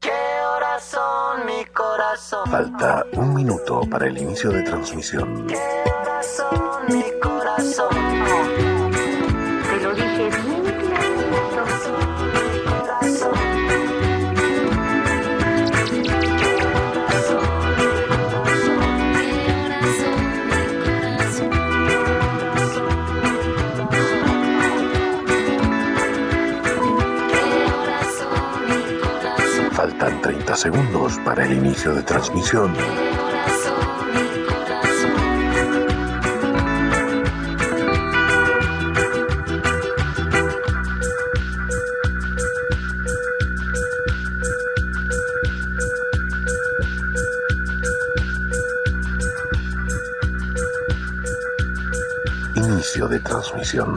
¿Qué horas son mi corazón? Falta un minuto para el inicio de transmisión. ¿Qué horas son mi corazón? Segundos para el inicio de transmisión. Inicio de transmisión.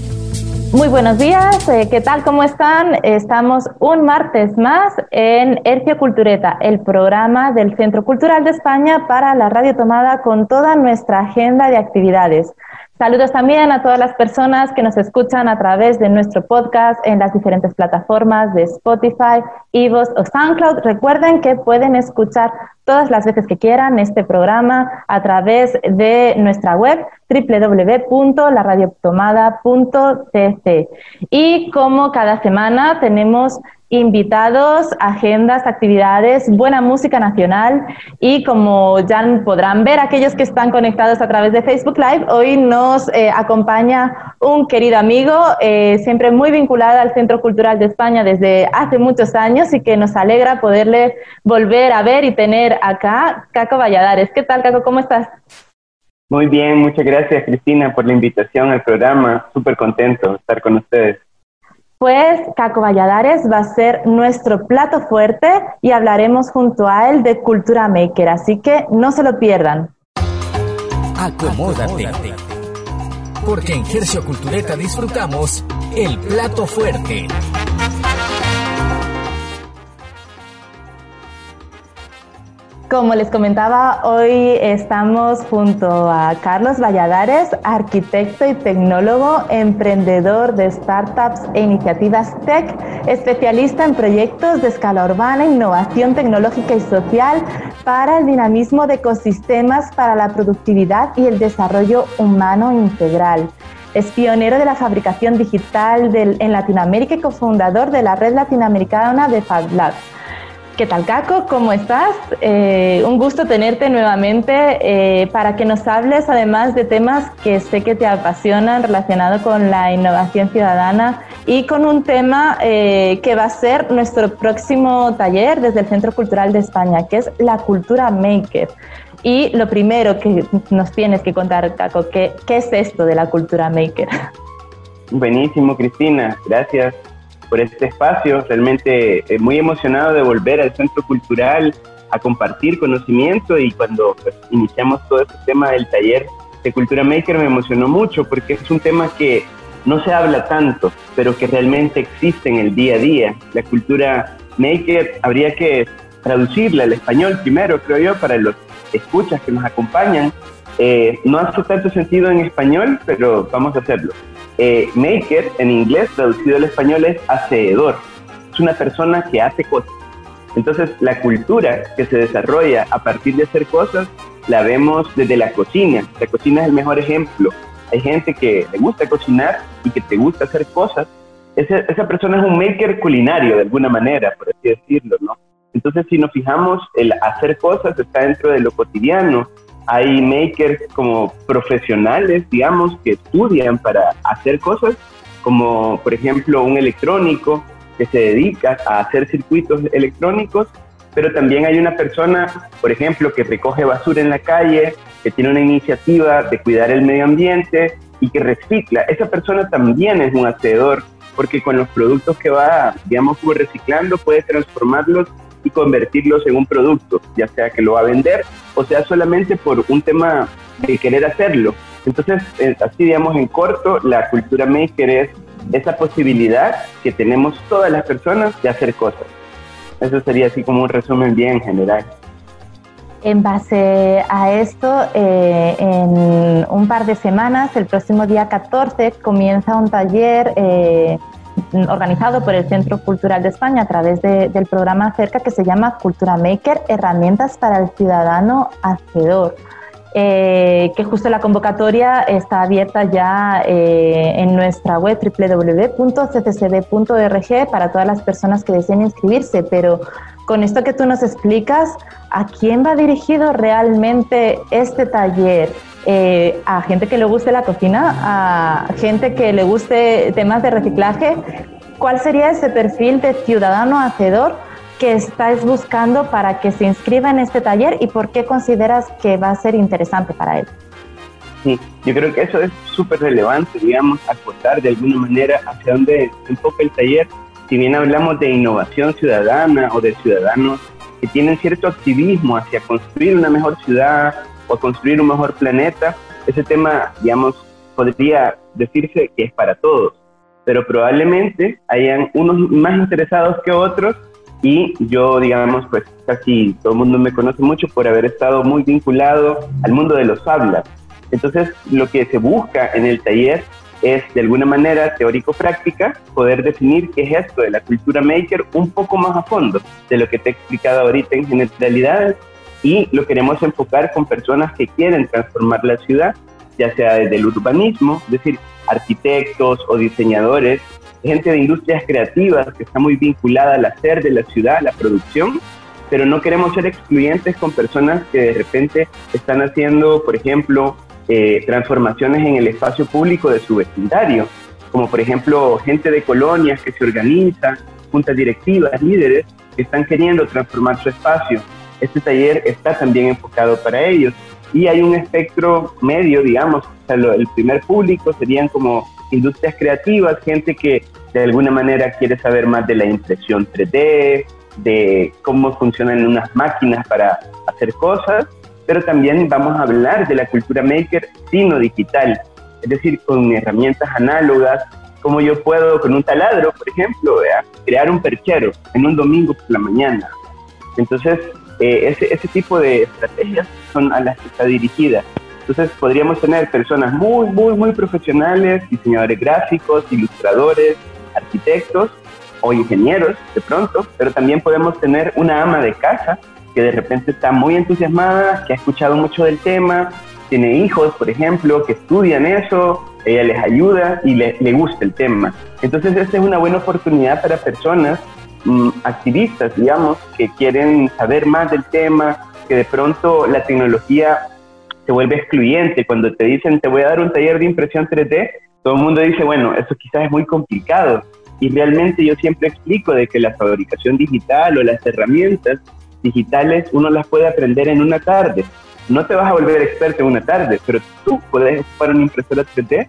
Muy buenos días, eh, ¿qué tal? ¿Cómo están? Estamos un martes más en Hercio Cultureta, el programa del Centro Cultural de España para la Radio Tomada con toda nuestra agenda de actividades. Saludos también a todas las personas que nos escuchan a través de nuestro podcast en las diferentes plataformas de Spotify, Evox o SoundCloud. Recuerden que pueden escuchar todas las veces que quieran este programa a través de nuestra web www.laradiotomada.cc. Y como cada semana tenemos invitados, agendas, actividades, buena música nacional y como ya podrán ver aquellos que están conectados a través de Facebook Live, hoy nos eh, acompaña un querido amigo, eh, siempre muy vinculado al Centro Cultural de España desde hace muchos años y que nos alegra poderle volver a ver y tener acá, Caco Valladares. ¿Qué tal, Caco? ¿Cómo estás? Muy bien, muchas gracias Cristina por la invitación al programa. Súper contento de estar con ustedes. Pues Caco Valladares va a ser nuestro plato fuerte y hablaremos junto a él de cultura maker, así que no se lo pierdan. Acomódate. Porque en Hercio Cultureta disfrutamos el plato fuerte. Como les comentaba, hoy estamos junto a Carlos Valladares, arquitecto y tecnólogo, emprendedor de startups e iniciativas tech, especialista en proyectos de escala urbana, innovación tecnológica y social para el dinamismo de ecosistemas para la productividad y el desarrollo humano integral. Es pionero de la fabricación digital del- en Latinoamérica y cofundador de la red latinoamericana de Fab Labs. ¿Qué tal, Caco? ¿Cómo estás? Eh, un gusto tenerte nuevamente eh, para que nos hables además de temas que sé que te apasionan relacionados con la innovación ciudadana y con un tema eh, que va a ser nuestro próximo taller desde el Centro Cultural de España, que es la cultura maker. Y lo primero que nos tienes que contar, Caco, ¿qué, qué es esto de la cultura maker? Buenísimo, Cristina. Gracias por este espacio. Realmente eh, muy emocionado de volver al Centro Cultural a compartir conocimiento y cuando pues, iniciamos todo este tema del taller de Cultura Maker me emocionó mucho porque es un tema que no se habla tanto, pero que realmente existe en el día a día. La cultura maker habría que traducirla al español primero, creo yo, para los escuchas que nos acompañan. Eh, no hace tanto sentido en español, pero vamos a hacerlo. Eh, maker en inglés traducido al español es hacedor. Es una persona que hace cosas. Entonces la cultura que se desarrolla a partir de hacer cosas la vemos desde la cocina. La cocina es el mejor ejemplo. Hay gente que le gusta cocinar y que te gusta hacer cosas. Esa, esa persona es un maker culinario de alguna manera, por así decirlo, ¿no? Entonces si nos fijamos, el hacer cosas está dentro de lo cotidiano, hay makers como profesionales, digamos, que estudian para hacer cosas, como por ejemplo un electrónico que se dedica a hacer circuitos electrónicos, pero también hay una persona, por ejemplo, que recoge basura en la calle, que tiene una iniciativa de cuidar el medio ambiente y que recicla. Esa persona también es un hacedor porque con los productos que va, digamos, reciclando, puede transformarlos y convertirlos en un producto, ya sea que lo va a vender o sea solamente por un tema de querer hacerlo. Entonces, eh, así digamos en corto, la cultura maker es esa posibilidad que tenemos todas las personas de hacer cosas. Eso sería así como un resumen bien general. En base a esto, eh, en un par de semanas, el próximo día 14, comienza un taller eh, organizado por el Centro Cultural de España a través del programa CERCA que se llama Cultura Maker, herramientas para el ciudadano hacedor. Eh, que justo la convocatoria está abierta ya eh, en nuestra web www.cccb.org para todas las personas que deseen inscribirse, pero con esto que tú nos explicas, ¿a quién va dirigido realmente este taller? Eh, ¿A gente que le guste la cocina? ¿A gente que le guste temas de reciclaje? ¿Cuál sería ese perfil de ciudadano hacedor? que estáis buscando para que se inscriba en este taller y por qué consideras que va a ser interesante para él? Sí, yo creo que eso es súper relevante, digamos, acotar de alguna manera hacia dónde enfoca el taller. Si bien hablamos de innovación ciudadana o de ciudadanos que tienen cierto activismo hacia construir una mejor ciudad o construir un mejor planeta, ese tema, digamos, podría decirse que es para todos, pero probablemente hayan unos más interesados que otros y yo, digamos, pues casi todo el mundo me conoce mucho por haber estado muy vinculado al mundo de los hablas. Entonces, lo que se busca en el taller es, de alguna manera, teórico-práctica, poder definir qué es esto de la cultura maker un poco más a fondo de lo que te he explicado ahorita en generalidades y lo queremos enfocar con personas que quieren transformar la ciudad, ya sea desde el urbanismo, es decir, arquitectos o diseñadores gente de industrias creativas que está muy vinculada al hacer de la ciudad, a la producción, pero no queremos ser excluyentes con personas que de repente están haciendo, por ejemplo, eh, transformaciones en el espacio público de su vecindario, como por ejemplo gente de colonias que se organizan, juntas directivas, líderes que están queriendo transformar su espacio. Este taller está también enfocado para ellos y hay un espectro medio, digamos, el primer público serían como industrias creativas, gente que de alguna manera quiere saber más de la impresión 3D, de cómo funcionan unas máquinas para hacer cosas, pero también vamos a hablar de la cultura maker sino digital, es decir, con herramientas análogas, como yo puedo con un taladro, por ejemplo, crear un perchero en un domingo por la mañana. Entonces, eh, ese, ese tipo de estrategias son a las que está dirigida. Entonces podríamos tener personas muy, muy, muy profesionales, diseñadores gráficos, ilustradores, arquitectos o ingenieros de pronto, pero también podemos tener una ama de casa que de repente está muy entusiasmada, que ha escuchado mucho del tema, tiene hijos, por ejemplo, que estudian eso, ella les ayuda y le, le gusta el tema. Entonces esta es una buena oportunidad para personas mm, activistas, digamos, que quieren saber más del tema, que de pronto la tecnología se vuelve excluyente. Cuando te dicen, te voy a dar un taller de impresión 3D, todo el mundo dice, bueno, eso quizás es muy complicado. Y realmente yo siempre explico de que la fabricación digital o las herramientas digitales uno las puede aprender en una tarde. No te vas a volver experto en una tarde, pero tú puedes ocupar una impresora 3D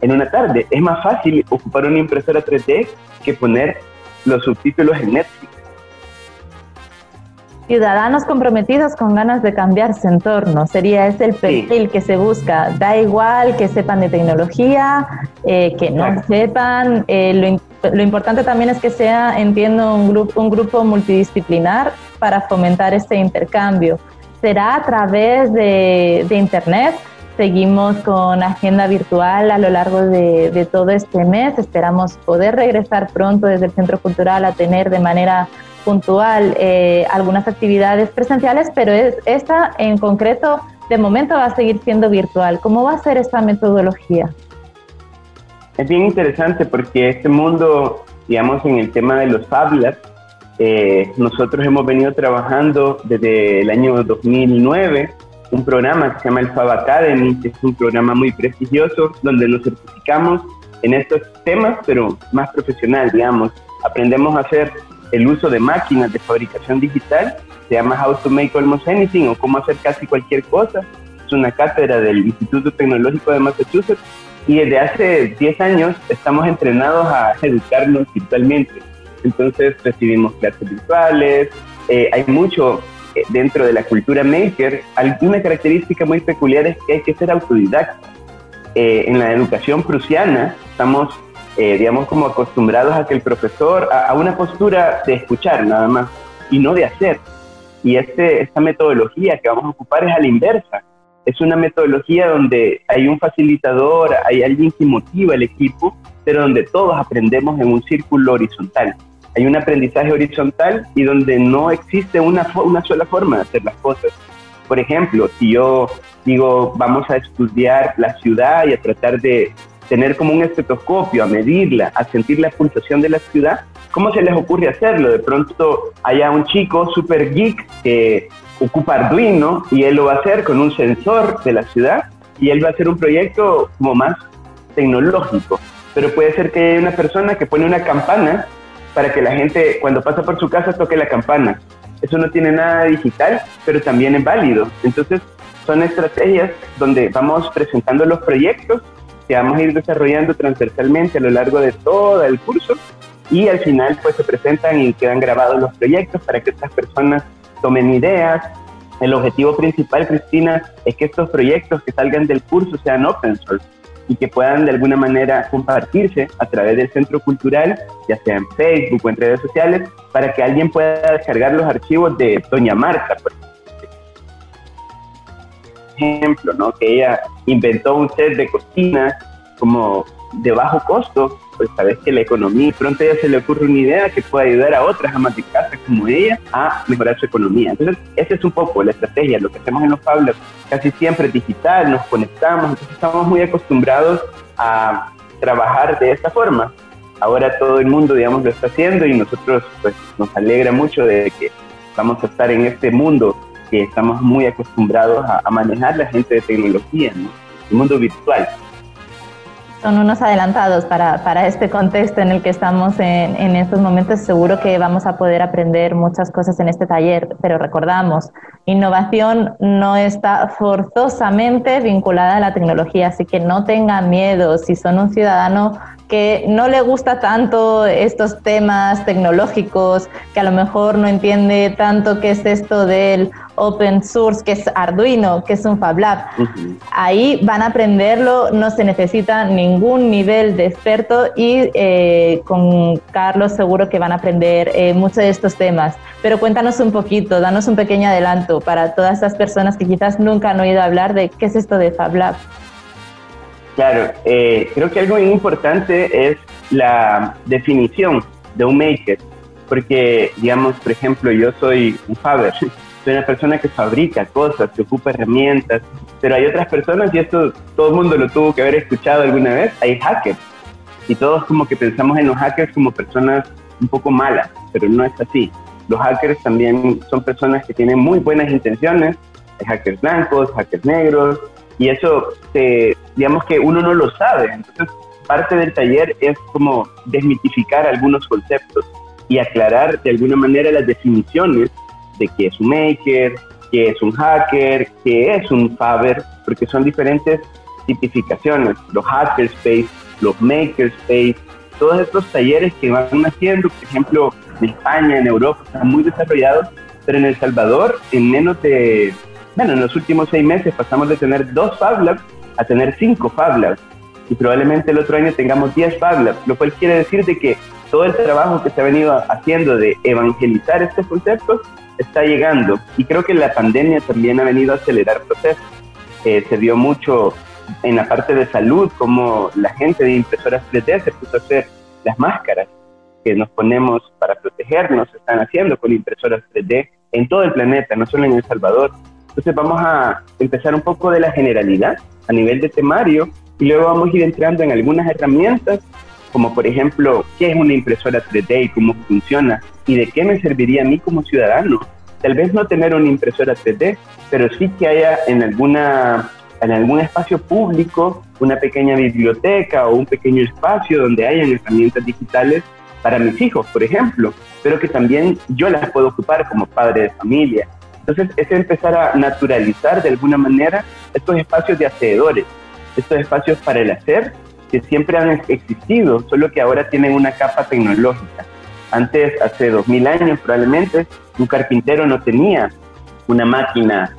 en una tarde. Es más fácil ocupar una impresora 3D que poner los subtítulos en Netflix. Ciudadanos comprometidos con ganas de cambiar su entorno, sería ese el perfil que se busca. Da igual que sepan de tecnología, eh, que no sepan. Eh, lo, importante también es que sea, entiendo, un grupo, un grupo multidisciplinar para fomentar este intercambio. Será a través de, Internet. Seguimos con agenda virtual a lo largo de, de todo este mes. Esperamos poder regresar pronto desde el Centro Cultural a tener de manera puntual eh, algunas actividades presenciales, pero es, esta en concreto de momento va a seguir siendo virtual. ¿Cómo va a ser esta metodología? Es bien interesante porque este mundo, digamos, en el tema de los hablas, eh, nosotros hemos venido trabajando desde el año 2009 un programa que se llama el Fab Academy, que es un programa muy prestigioso donde nos certificamos en estos temas, pero más profesional, digamos. Aprendemos a hacer el uso de máquinas de fabricación digital, se llama How to Make Almost Anything o cómo hacer casi cualquier cosa. Es una cátedra del Instituto Tecnológico de Massachusetts y desde hace 10 años estamos entrenados a educarnos virtualmente. Entonces recibimos clases virtuales, eh, hay mucho eh, dentro de la cultura maker. Alguna característica muy peculiar es que hay que ser autodidacta. Eh, en la educación prusiana estamos, digamos, como acostumbrados a que el profesor, a, a, una postura de escuchar nada más y no de hacer. Y este, esta metodología que vamos a ocupar es a la inversa. Es una metodología donde hay un facilitador, hay alguien que motiva el equipo, pero donde todos aprendemos en un círculo horizontal hay un aprendizaje horizontal y donde no existe una, una sola forma de hacer las cosas. Por ejemplo, si yo digo, vamos a estudiar la ciudad y a tratar de tener como un estetoscopio, a medirla, a sentir la pulsación de la ciudad, ¿cómo se les ocurre hacerlo? De pronto haya un chico super geek que ocupa Arduino y él lo va a hacer con un sensor de la ciudad y él va a hacer un proyecto como más tecnológico. Pero puede ser que haya una persona que pone una campana para que la gente cuando pasa por su casa toque la campana. Eso no tiene nada digital, pero también es válido. Entonces, son estrategias donde vamos presentando los proyectos que vamos a ir desarrollando transversalmente a lo largo de todo el curso y al final pues se presentan y quedan grabados los proyectos para que estas personas tomen ideas. El objetivo principal, Cristina, es que estos proyectos que salgan del curso sean open source y que puedan de alguna manera compartirse a través del centro cultural, ya sea en Facebook o en redes sociales, para que alguien pueda descargar los archivos de Doña Marta, por ejemplo, ¿no? que ella inventó un set de cocina como de bajo costo pues sabes que la economía, pronto a ella se le ocurre una idea que puede ayudar a otras amas de casa como ella a mejorar su economía. Entonces, esa es un poco la estrategia, lo que hacemos en los Fabulous, casi siempre es digital, nos conectamos, entonces estamos muy acostumbrados a trabajar de esta forma. Ahora todo el mundo, digamos, lo está haciendo y nosotros, pues, nos alegra mucho de que vamos a estar en este mundo que estamos muy acostumbrados a, a manejar la gente de tecnología, ¿no? el mundo virtual son unos adelantados para, para, este contexto en el que estamos en, en, estos momentos. Seguro que vamos a poder aprender muchas cosas en este taller, pero recordamos, innovación no está forzosamente vinculada a la tecnología, así que no tengan miedo si son un ciudadano que no le gusta tanto estos temas tecnológicos, que a lo mejor no entiende tanto qué es esto del open source, que es Arduino, que es un Fab Lab. Ahí van a aprenderlo, no se necesita ningún nivel de experto y eh, con Carlos seguro que van a aprender eh, muchos de estos temas. Pero cuéntanos un poquito, danos un pequeño adelanto para todas estas personas que quizás nunca han oído hablar de qué es esto de Fab Lab. Claro, eh, creo que algo muy importante es la definición de un maker, porque, digamos, por ejemplo, yo soy un faber, soy una persona que fabrica cosas, que ocupa herramientas, pero hay otras personas, y esto todo el mundo lo tuvo que haber escuchado alguna vez, hay hackers, y todos como que pensamos en los hackers como personas un poco malas, pero no es así. Los hackers también son personas que tienen muy buenas intenciones, hay hackers blancos, hackers negros, y eso, se, digamos que uno no lo sabe. Entonces, parte del taller es como desmitificar algunos conceptos y aclarar de alguna manera las definiciones de qué es un maker, qué es un hacker, qué es un faber, porque son diferentes tipificaciones, los hackerspace, los makerspace, todos estos talleres que van haciendo, por ejemplo, en España, en Europa, están muy desarrollados, pero en El Salvador, en menos de bueno, en los últimos seis meses pasamos de tener dos Fab Labs a tener cinco Fab Labs y probablemente el otro año tengamos 10 Fab Labs, lo cual quiere decir de que todo el trabajo que se ha venido haciendo de evangelizar estos conceptos está llegando y creo que la pandemia también ha venido a acelerar procesos. Eh, se vio mucho en la parte de salud como la gente de impresoras 3D se puso a hacer las máscaras que nos ponemos para protegernos, están haciendo con impresoras 3D en todo el planeta, no solo en El Salvador. Entonces vamos a empezar un poco de la generalidad a nivel de temario y luego vamos a ir entrando en algunas herramientas, como por ejemplo, qué es una impresora 3D y cómo funciona y de qué me serviría a mí como ciudadano. Tal vez no tener una impresora 3D, pero sí que haya en alguna en algún espacio público una pequeña biblioteca o un pequeño espacio donde hayan herramientas digitales para mis hijos, por ejemplo, pero que también yo las puedo ocupar como padre de familia, entonces es empezar a naturalizar de alguna manera estos espacios de hacedores. estos espacios para el hacer que siempre han existido, solo que ahora tienen una capa tecnológica. Antes, hace 2000 años probablemente, un carpintero no tenía una máquina,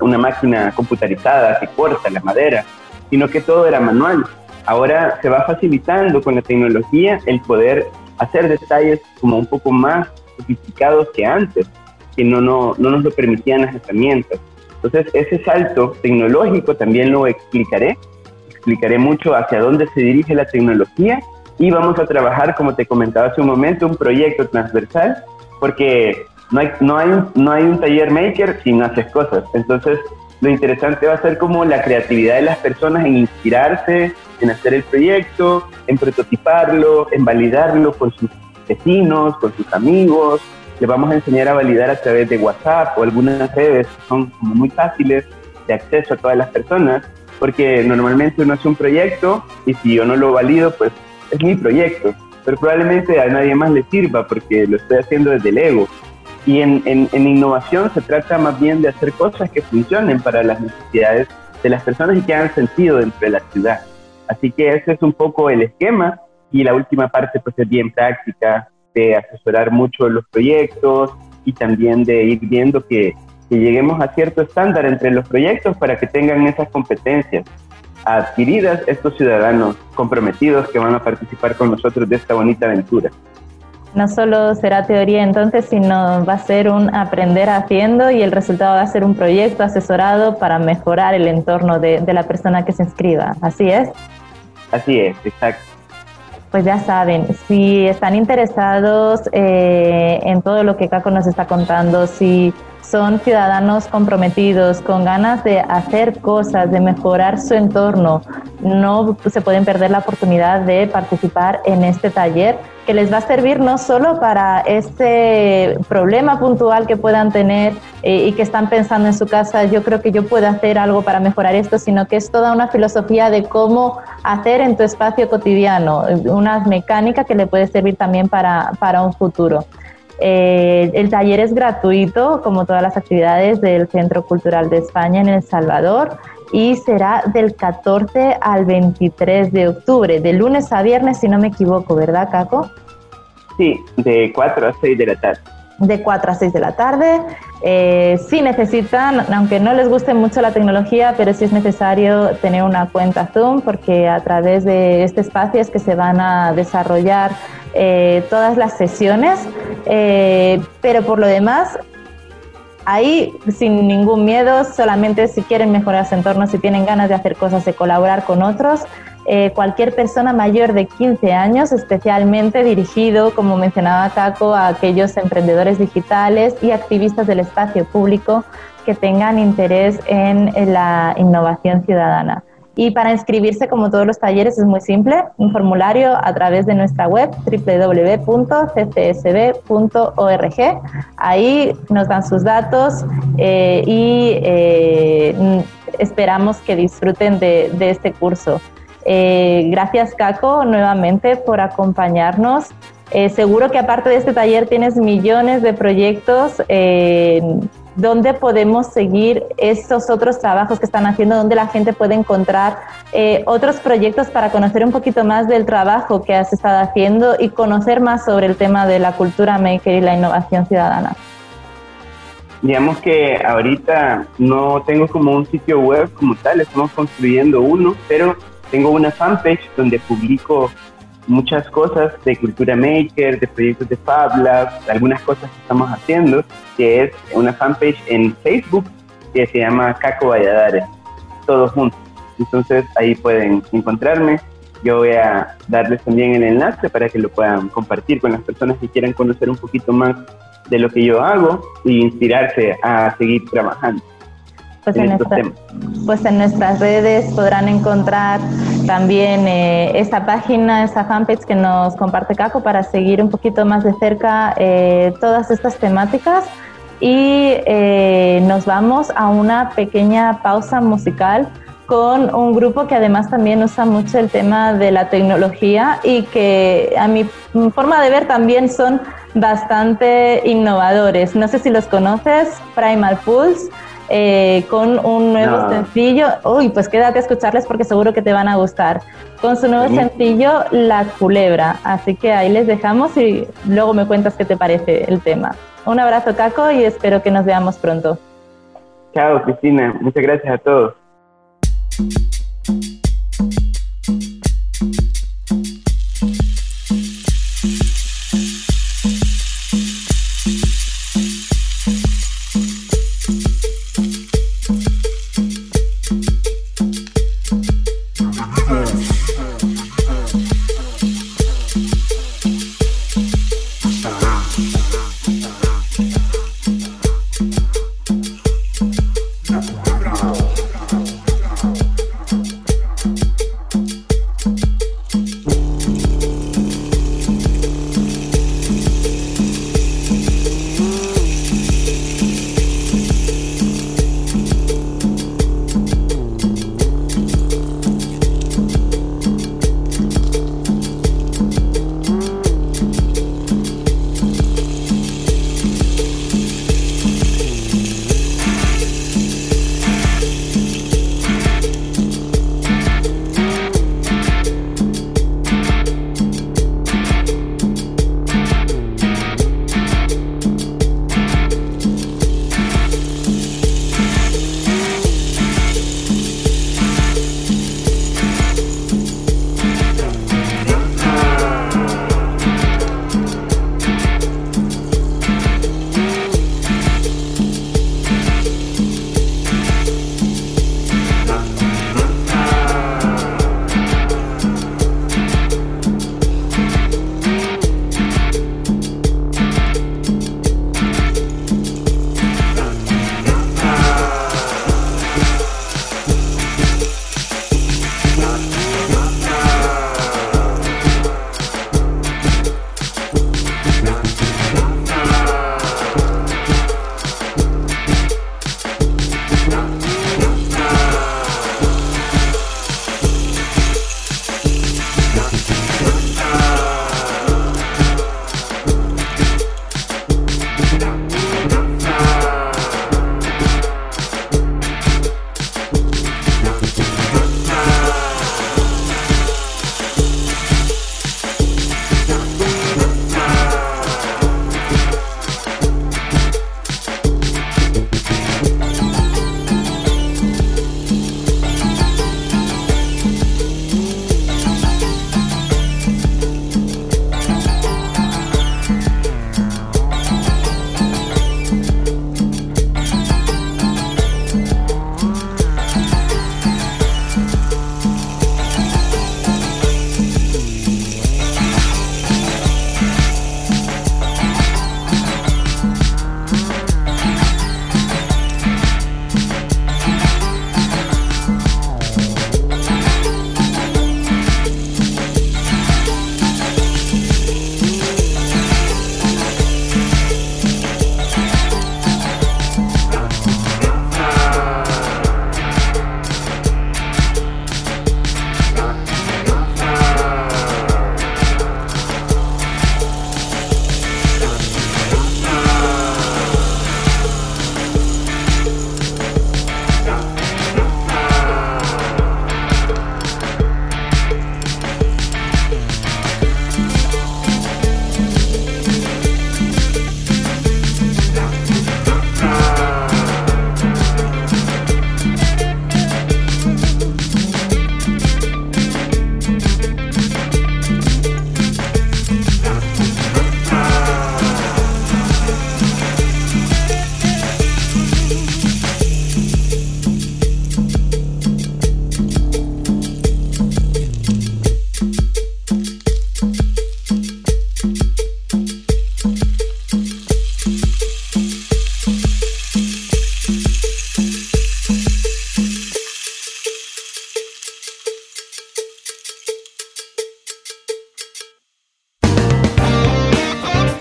una máquina computarizada que corta la madera, sino que todo era manual. Ahora se va facilitando con la tecnología el poder hacer detalles como un poco más sofisticados que antes, que no, no, no nos lo permitían las herramientas. Entonces, ese salto tecnológico también lo explicaré, explicaré mucho hacia dónde se dirige la tecnología y vamos a trabajar, como te comentaba hace un momento, un proyecto transversal, porque no hay, no hay, no hay un taller maker si no haces cosas. Entonces, lo interesante va a ser como la creatividad de las personas en inspirarse, en hacer el proyecto, en prototiparlo, en validarlo con sus vecinos, con sus amigos. Le vamos a enseñar a validar a través de WhatsApp o algunas redes que son como muy fáciles de acceso a todas las personas, porque normalmente uno hace un proyecto y si yo no lo valido, pues es mi proyecto, pero probablemente a nadie más le sirva porque lo estoy haciendo desde el ego. Y en, en, en innovación se trata más bien de hacer cosas que funcionen para las necesidades de las personas y que hagan sentido dentro de la ciudad. Así que ese es un poco el esquema y la última parte pues es bien práctica, de asesorar mucho los proyectos y también de ir viendo que, que lleguemos a cierto estándar entre los proyectos para que tengan esas competencias adquiridas estos ciudadanos comprometidos que van a participar con nosotros de esta bonita aventura. No solo será teoría entonces, sino va a ser un aprender haciendo y el resultado va a ser un proyecto asesorado para mejorar el entorno de, de la persona que se inscriba. ¿Así es? Así es, exacto. Pues ya saben, si están interesados eh, en todo lo que Caco nos está contando, si son ciudadanos comprometidos, con ganas de hacer cosas, de mejorar su entorno, no se pueden perder la oportunidad de participar en este taller que les va a servir no solo para este problema puntual que puedan tener eh, y que están pensando en su casa, yo creo que yo puedo hacer algo para mejorar esto, sino que es toda una filosofía de cómo hacer en tu espacio cotidiano, una mecánica que le puede servir también para, para un futuro. Eh, el taller es gratuito, como todas las actividades del Centro Cultural de España en El Salvador, y será del 14 al 23 de octubre, de lunes a viernes, si no me equivoco, ¿verdad, Caco? Sí, de 4 a 6 de la tarde. De 4 a 6 de la tarde. Eh, si necesitan, aunque no les guste mucho la tecnología, pero sí es necesario tener una cuenta Zoom, porque a través de este espacio es que se van a desarrollar eh, todas las sesiones, eh, pero por lo demás, ahí sin ningún miedo, solamente si quieren mejorar su entorno, si tienen ganas de hacer cosas, de colaborar con otros, eh, cualquier persona mayor de 15 años, especialmente dirigido, como mencionaba Caco, a aquellos emprendedores digitales y activistas del espacio público que tengan interés en la innovación ciudadana. Y para inscribirse, como todos los talleres, es muy simple, un formulario a través de nuestra web www.ccsb.org. Ahí nos dan sus datos eh, y eh, esperamos que disfruten de, este curso. Eh, gracias, Caco, nuevamente por acompañarnos. seguro que aparte de este taller tienes millones de proyectos dónde podemos seguir estos otros trabajos que están haciendo, dónde la gente puede encontrar eh, otros proyectos para conocer un poquito más del trabajo que has estado haciendo y conocer más sobre el tema de la cultura maker y la innovación ciudadana. Digamos que ahorita no tengo como un sitio web como tal, estamos construyendo uno, pero tengo una fanpage donde publico muchas cosas de cultura maker, de proyectos de Fab Labs, algunas cosas que estamos haciendo, que es una fanpage en Facebook que se llama Caco Valladares, todos juntos. Entonces ahí pueden encontrarme. Yo voy a darles también el enlace para que lo puedan compartir con las personas que quieran conocer un poquito más de lo que yo hago y inspirarse a seguir trabajando. Pues en, pues en, nuestras redes podrán encontrar también eh, esta página, esa fanpage que nos comparte Caco para seguir un poquito más de cerca eh, todas estas temáticas. Y eh, nos vamos a una pequeña pausa musical con un grupo que además también usa mucho el tema de la tecnología y que a mi forma de ver también son bastante innovadores. No sé si los conoces, Primal Pulse. Eh, con un nuevo No. sencillo. Uy, pues quédate a escucharles porque seguro que te van a gustar. Con su nuevo sencillo, La Culebra. Así que ahí les dejamos y luego me cuentas qué te parece el tema. Un abrazo, Caco, y espero que nos veamos pronto. Chao, Cristina. Muchas gracias a todos.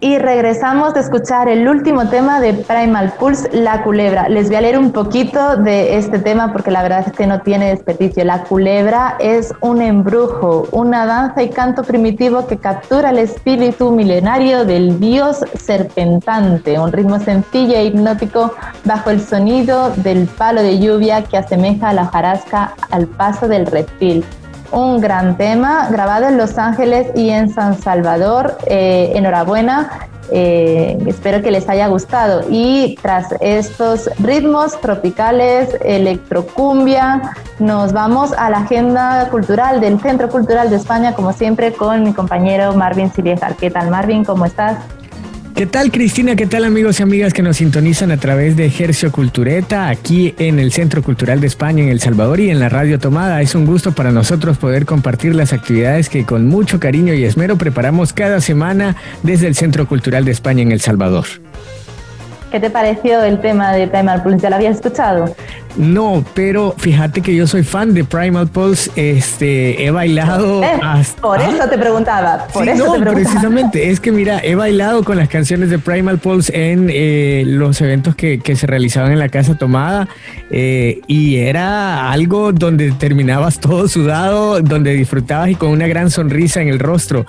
Y regresamos de escuchar el último tema de Primal Pulse, La Culebra. Les voy a leer un poquito de este tema porque la verdad es que no tiene desperdicio. La Culebra es un embrujo, una danza y canto primitivo que captura el espíritu milenario del dios serpentante, un ritmo sencillo e hipnótico bajo el sonido del palo de lluvia que asemeja a la jarasca al paso del reptil un gran tema grabado en Los Ángeles y en San Salvador. Eh, enhorabuena. Eh, espero que les haya gustado. Y tras estos ritmos tropicales, electrocumbia, nos vamos a la agenda cultural del Centro Cultural de España, como siempre, con mi compañero Marvin Siliejar. ¿Qué tal, Marvin? ¿Cómo estás? ¿Qué tal Cristina? ¿Qué tal amigos y amigas que nos sintonizan a través de Ejercio Cultureta aquí en el Centro Cultural de España en El Salvador y en la Radio Tomada? Es un gusto para nosotros poder compartir las actividades que con mucho cariño y esmero preparamos cada semana desde el Centro Cultural de España en El Salvador. ¿Qué te pareció el tema de Primal Pulse? ¿Ya lo habías escuchado? No, pero fíjate que yo soy fan de Primal Pulse. Este, he bailado. Eh, hasta- Por eso Ah, te preguntaba. Por sí, eso no, te preguntaba. precisamente. Es que mira, he bailado con las canciones de Primal Pulse en eh, los eventos que, que se realizaban en la Casa Tomada eh, y era algo donde terminabas todo sudado, donde disfrutabas y con una gran sonrisa en el rostro,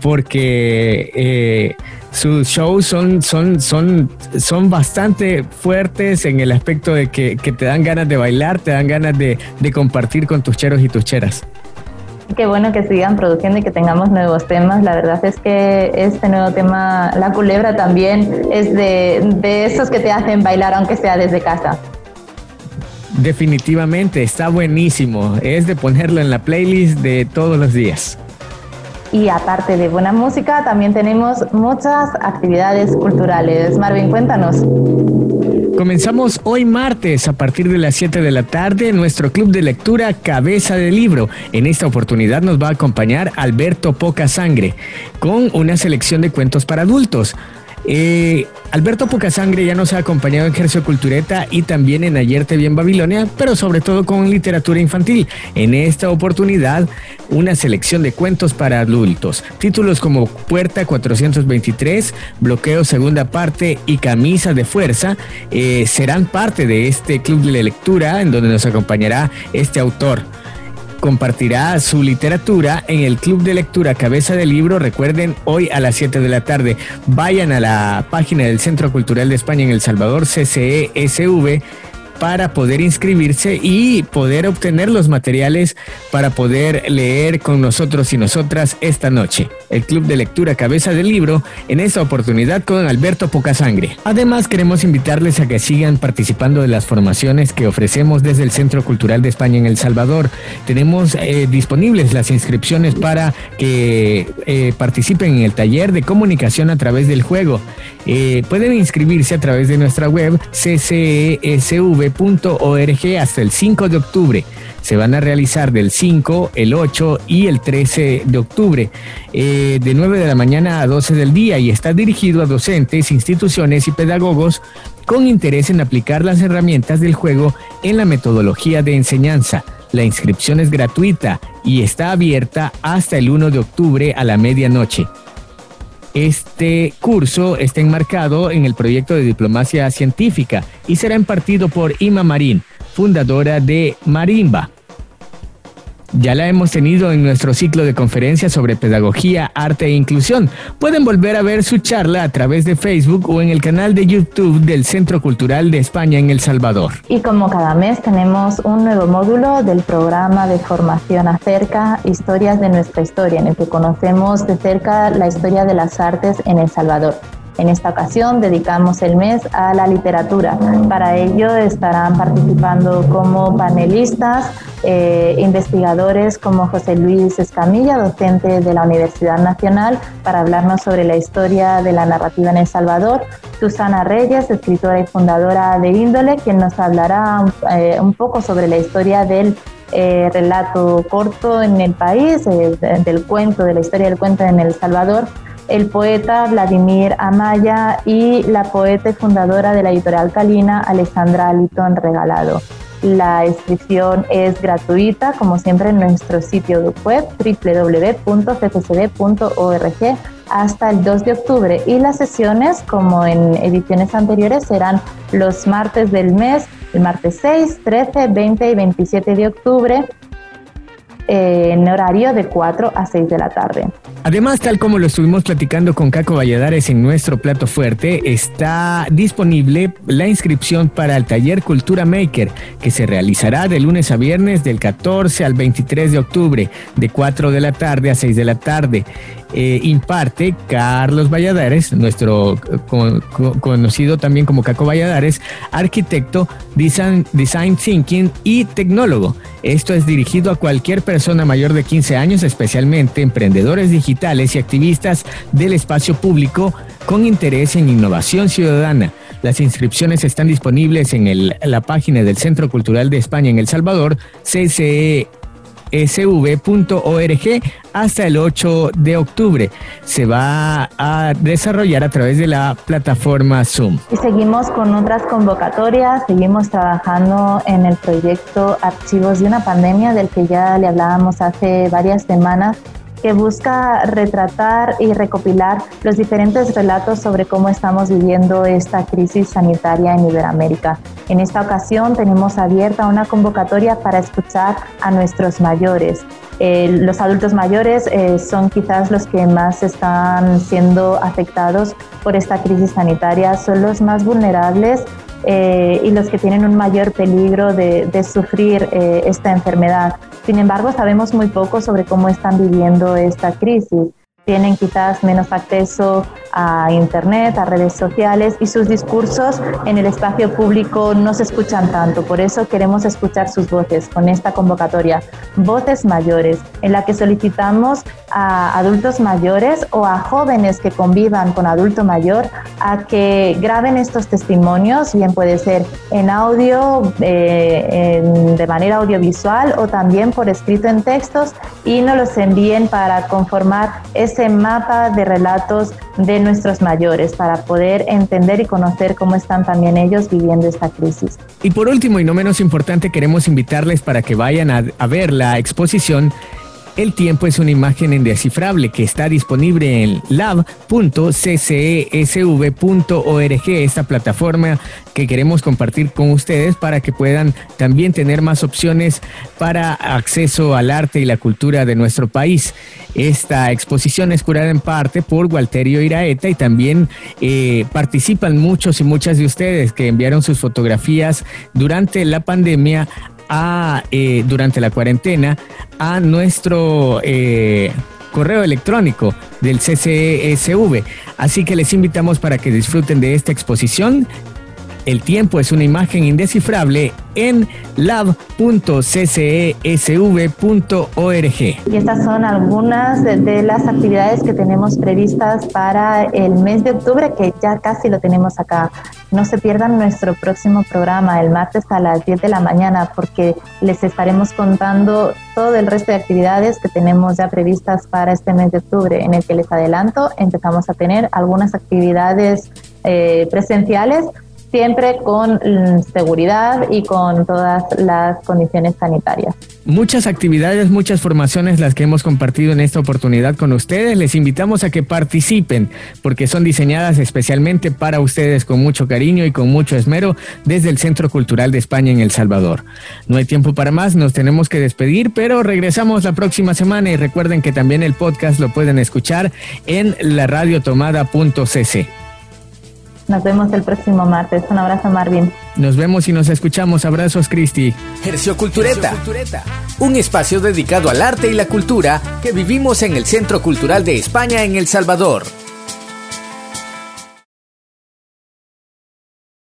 porque eh, sus shows son, son, son, son bastante fuertes en el aspecto de que, que te dan ganas de bailar, te dan ganas de, de compartir con tus cheros y tus cheras. Qué bueno que sigan produciendo y que tengamos nuevos temas. La verdad es que este nuevo tema, La Culebra, también es de, de esos que te hacen bailar, aunque sea desde casa. Definitivamente, está buenísimo. Es de ponerlo en la playlist de todos los días. Y aparte de buena música, también tenemos muchas actividades culturales. Marvin, cuéntanos. Comenzamos hoy martes a partir de las 7 de la tarde nuestro club de lectura Cabeza de Libro. En esta oportunidad nos va a acompañar Alberto Poca Sangre con una selección de cuentos para adultos. Eh, Alberto Pocasangre ya nos ha acompañado en Ejercio Cultureta y también en Ayer te vi en Babilonia, pero sobre todo con literatura infantil. En esta oportunidad, una selección de cuentos para adultos. Títulos como Puerta 423, Bloqueo Segunda Parte y Camisa de Fuerza eh, serán parte de este club de lectura en donde nos acompañará este autor compartirá su literatura en el Club de Lectura Cabeza de Libro. Recuerden, hoy a las 7 de la tarde, vayan a la página del Centro Cultural de España en El Salvador, CCESV, para poder inscribirse y poder obtener los materiales para poder leer con nosotros y nosotras esta noche. El Club de Lectura Cabeza del Libro, en esta oportunidad con Alberto Pocasangre. Además, queremos invitarles a que sigan participando de las formaciones que ofrecemos desde el Centro Cultural de España en El Salvador. Tenemos eh, disponibles las inscripciones para que eh, participen en el taller de comunicación a través del juego. Eh, pueden inscribirse a través de nuestra web ccesv.org hasta el 5 de octubre. Se van a realizar del 5, el 8 y el 13 de octubre, eh, de 9 de la mañana a 12 del día y está dirigido a docentes, instituciones y pedagogos con interés en aplicar las herramientas del juego en la metodología de enseñanza. La inscripción es gratuita y está abierta hasta el 1 de octubre a la medianoche. Este curso está enmarcado en el proyecto de diplomacia científica y será impartido por Ima Marín, fundadora de Marimba. Ya la hemos tenido en nuestro ciclo de conferencias sobre pedagogía, arte e inclusión. Pueden volver a ver su charla a través de Facebook o en el canal de YouTube del Centro Cultural de España en El Salvador. Y como cada mes tenemos un nuevo módulo del programa de formación acerca historias de nuestra historia, en el que conocemos de cerca la historia de las artes en El Salvador. En esta ocasión dedicamos el mes a la literatura. Para ello estarán participando como panelistas eh, investigadores como José Luis Escamilla, docente de la Universidad Nacional, para hablarnos sobre la historia de la narrativa en El Salvador. Susana Reyes, escritora y fundadora de Índole, quien nos hablará eh, un poco sobre la historia del eh, relato corto en el país, eh, del cuento, de la historia del cuento en El Salvador el poeta Vladimir Amaya y la poeta y fundadora de la editorial Calina, Alessandra Litton Regalado. La inscripción es gratuita, como siempre, en nuestro sitio web www.ccd.org hasta el 2 de octubre y las sesiones, como en ediciones anteriores, serán los martes del mes, el martes 6, 13, 20 y 27 de octubre en horario de 4 a 6 de la tarde. Además, tal como lo estuvimos platicando con Caco Valladares en nuestro plato fuerte, está disponible la inscripción para el taller Cultura Maker, que se realizará de lunes a viernes del 14 al 23 de octubre, de 4 de la tarde a 6 de la tarde. Eh, imparte Carlos Valladares, nuestro co- co- conocido también como Caco Valladares, arquitecto, design, thinking y tecnólogo. Esto es dirigido a cualquier persona mayor de 15 años, especialmente emprendedores digitales y activistas del espacio público con interés en innovación ciudadana. Las inscripciones están disponibles en la página del Centro Cultural de España en El Salvador, CCE sv.org hasta el 8 de octubre. Se va a desarrollar a través de la plataforma Zoom. Y seguimos con otras convocatorias, seguimos trabajando en el proyecto Archivos de una pandemia del que ya le hablábamos hace varias semanas que busca retratar y recopilar los diferentes relatos sobre cómo estamos viviendo esta crisis sanitaria en Iberoamérica. En esta ocasión tenemos abierta una convocatoria para escuchar a nuestros mayores. Los adultos mayores eh, son quizás los que más están siendo afectados por esta crisis sanitaria, son los más vulnerables eh, y los que tienen un mayor peligro de, de sufrir eh, esta enfermedad. Sin embargo, sabemos muy poco sobre cómo están viviendo esta crisis. Tienen quizás menos acceso a Internet, a redes sociales y sus discursos en el espacio público no se escuchan tanto. Por eso queremos escuchar sus voces con esta convocatoria, Voces Mayores, en la que solicitamos a adultos mayores o a jóvenes que convivan con adulto mayor a que graben estos testimonios, bien puede ser en audio, eh, en- de manera audiovisual o también por escrito en textos y nos los envíen para conformar ese mapa de relatos de nuestros mayores para poder entender y conocer cómo están también ellos viviendo esta crisis. Y por último y no menos importante, queremos invitarles para que vayan a, a ver la exposición El tiempo es una imagen indescifrable que está disponible en lab.ccesv.org, esta plataforma que queremos compartir con ustedes para que puedan también tener más opciones para acceso al arte y la cultura de nuestro país. Esta exposición es curada en parte por Walterio Iraeta y también eh, participan muchos y muchas de ustedes que enviaron sus fotografías durante la pandemia a, eh, durante la cuarentena a nuestro eh, correo electrónico del CCSV. Así que les invitamos para que disfruten de esta exposición. El tiempo es una imagen indescifrable en lab.ccesv.org. Y estas son algunas de, las actividades que tenemos previstas para el mes de octubre, que ya casi lo tenemos acá. No se pierdan nuestro próximo programa el martes a las 10 de la mañana, porque les estaremos contando todo el resto de actividades que tenemos ya previstas para este mes de octubre, en el que les adelanto, empezamos a tener algunas actividades eh, presenciales siempre con mm, seguridad y con todas las condiciones sanitarias. Muchas actividades, muchas formaciones las que hemos compartido en esta oportunidad con ustedes. Les invitamos a que participen porque son diseñadas especialmente para ustedes con mucho cariño y con mucho esmero desde el Centro Cultural de España en El Salvador. No hay tiempo para más, nos tenemos que despedir, pero regresamos la próxima semana y recuerden que también el podcast lo pueden escuchar en la radiotomada.cc. Nos vemos el próximo martes. Un abrazo, Marvin. Nos vemos y nos escuchamos. Abrazos, Cristi. Hercio Cultureta, un espacio dedicado al arte y la cultura que vivimos en el Centro Cultural de España en El Salvador.